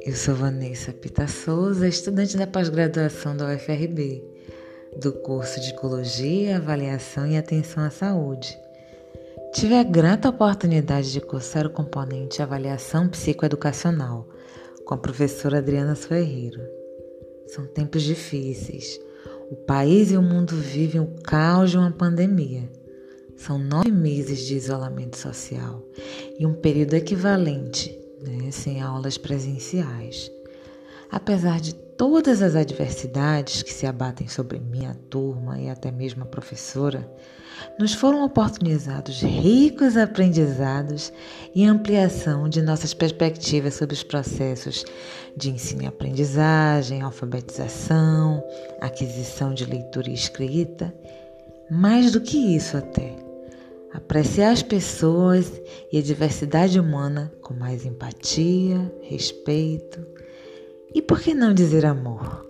Eu sou Vanessa Pita Souza, estudante da pós-graduação da UFRB, do curso de Ecologia, Avaliação e Atenção à Saúde. Tive a grata oportunidade de cursar o componente Avaliação Psicoeducacional com a professora Adriana Ferreira. São tempos difíceis. O país e o mundo vivem o caos de uma pandemia. São nove meses de isolamento social e um período equivalente né, sem aulas presenciais. Apesar de todas as adversidades que se abatem sobre minha turma e até mesmo a professora, nos foram oportunizados ricos aprendizados e ampliação de nossas perspectivas sobre os processos de ensino e aprendizagem, alfabetização, aquisição de leitura e escrita. Mais do que isso, até apreciar as pessoas e a diversidade humana com mais empatia, respeito e, por que não dizer amor?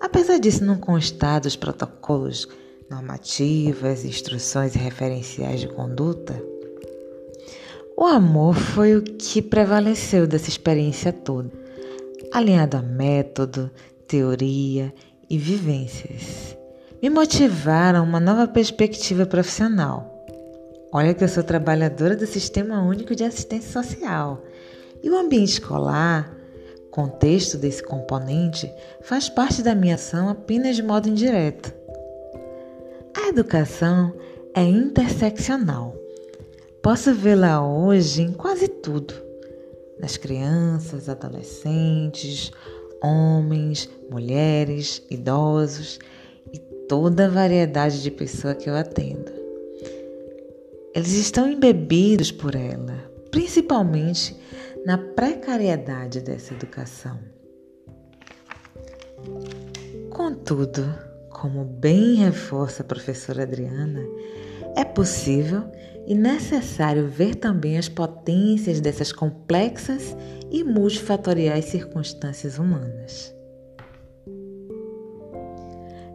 Apesar disso não constar dos protocolos, normativas, instruções e referenciais de conduta, o amor foi o que prevaleceu dessa experiência toda, alinhado a método, teoria e vivências. Me motivaram uma nova perspectiva profissional Olha que eu sou trabalhadora do Sistema Único de Assistência Social. E o ambiente escolar, contexto desse componente, faz parte da minha ação apenas de modo indireto. A educação é interseccional. Posso vê-la hoje em quase tudo. Nas crianças, adolescentes, homens, mulheres, idosos e toda a variedade de pessoa que eu atendo. Eles estão embebidos por ela, principalmente na precariedade dessa educação. Contudo, como bem reforça a professora Adriana, é possível e necessário ver também as potências dessas complexas e multifatoriais circunstâncias humanas.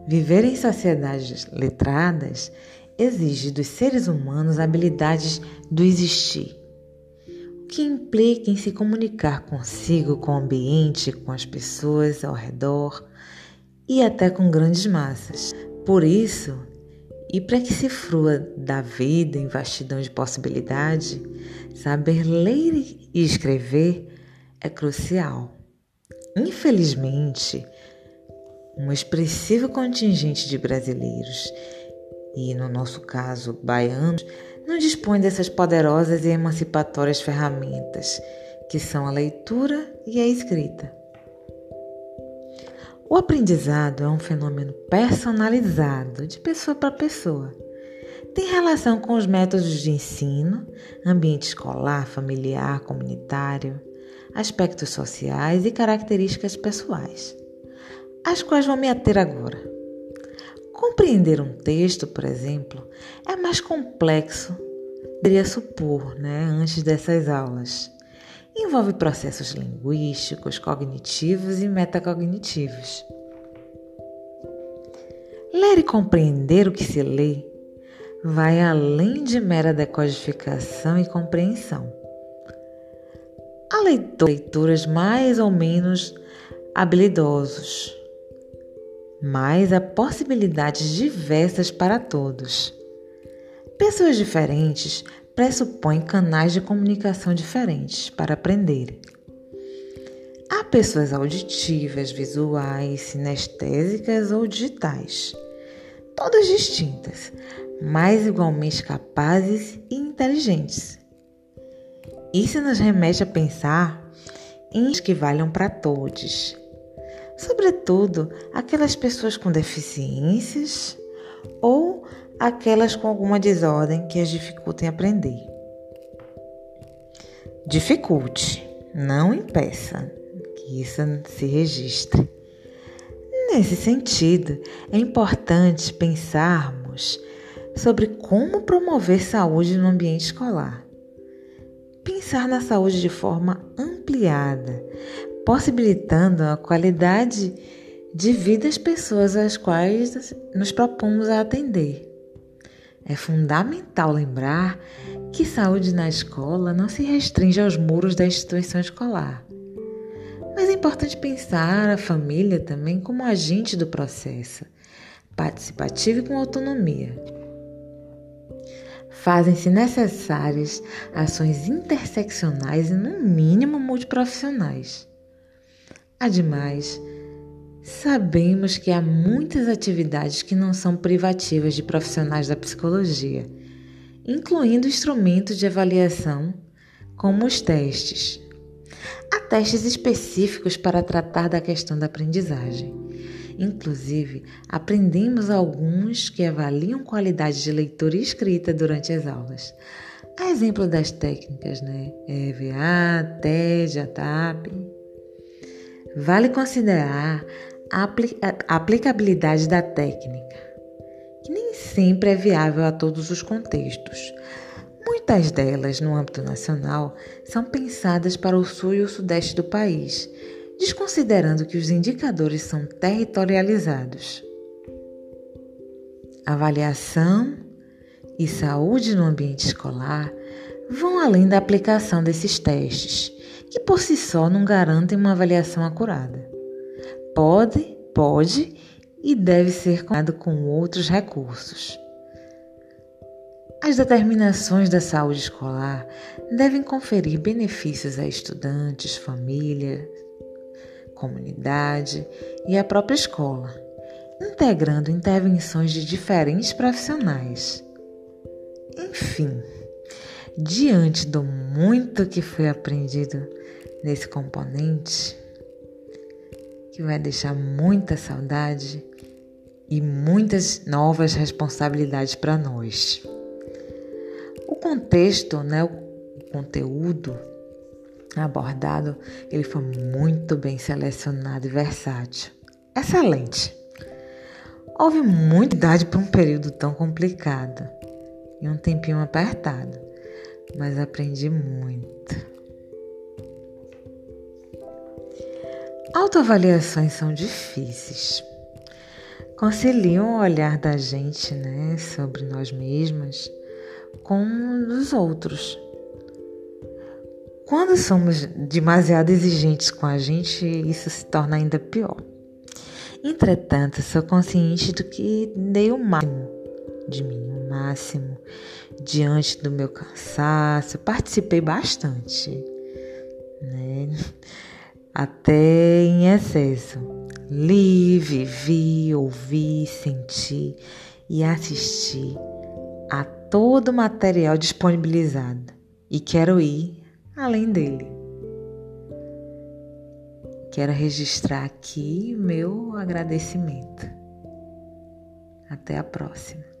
Viver em sociedades letradas exige dos seres humanos habilidades do existir, o que implica em se comunicar consigo, com o ambiente, com as pessoas ao redor e até com grandes massas. Por isso, e para que se frua da vida em vastidão de possibilidade, saber ler e escrever é crucial. Infelizmente, um expressivo contingente de brasileiros e, no nosso caso, baianos, não dispõem dessas poderosas e emancipatórias ferramentas, que são a leitura e a escrita. O aprendizado é um fenômeno personalizado, de pessoa para pessoa. Tem relação com os métodos de ensino, ambiente escolar, familiar, comunitário, aspectos sociais e características pessoais, às quais vou me ater agora. Compreender um texto, por exemplo, é mais complexo, deveria supor, né, antes dessas aulas. Envolve processos linguísticos, cognitivos e metacognitivos. Ler e compreender o que se lê vai além de mera decodificação e compreensão. Há leituras mais ou menos habilidosos, mas há possibilidades diversas para todos. Pessoas diferentes pressupõem canais de comunicação diferentes para aprender. Há pessoas auditivas, visuais, sinestésicas ou digitais, todas distintas, mas igualmente capazes e inteligentes. Isso nos remete a pensar em que valham para todos sobretudo aquelas pessoas com deficiências ou aquelas com alguma desordem que as dificultem aprender. Dificulte, não impeça que isso se registre. Nesse sentido, é importante pensarmos sobre como promover saúde no ambiente escolar. Pensar na saúde de forma ampliada, possibilitando a qualidade de vida das pessoas às quais nos propomos a atender. É fundamental lembrar que saúde na escola não se restringe aos muros da instituição escolar. Mas é importante pensar a família também como agente do processo, participativo e com autonomia. Fazem-se necessárias ações interseccionais e, no mínimo, multiprofissionais. Ademais, sabemos que há muitas atividades que não são privativas de profissionais da psicologia, incluindo instrumentos de avaliação, como os testes. Há testes específicos para tratar da questão da aprendizagem. Inclusive, aprendemos alguns que avaliam qualidade de leitura e escrita durante as aulas. A exemplo das técnicas, né? EVA, TED, ATAP. Vale considerar a aplicabilidade da técnica, que nem sempre é viável a todos os contextos. Muitas delas, no âmbito nacional, são pensadas para o sul e o sudeste do país, desconsiderando que os indicadores são territorializados. Avaliação e saúde no ambiente escolar vão além da aplicação desses testes que por si só não garantem uma avaliação acurada. Pode, pode e deve ser combinado com outros recursos. As determinações da saúde escolar devem conferir benefícios a estudantes, família, comunidade e à própria escola, integrando intervenções de diferentes profissionais. Enfim, diante do muito que foi aprendido nesse componente, que vai deixar muita saudade e muitas novas responsabilidades para nós. O contexto, né, o conteúdo abordado, ele foi muito bem selecionado e versátil. Excelente. Houve muita idade para um período tão complicado e um tempinho apertado mas aprendi muito. Autoavaliações são difíceis. Conciliam o olhar da gente, né, sobre nós mesmas com o dos outros. Quando somos demasiado exigentes com a gente, isso se torna ainda pior. Entretanto, sou consciente do que dei o máximo de mim, o máximo diante do meu cansaço. Participei bastante, né? Até em excesso. Li, vivi, ouvi, senti e assisti a todo o material disponibilizado e quero ir além dele. Quero registrar aqui meu agradecimento. Até a próxima.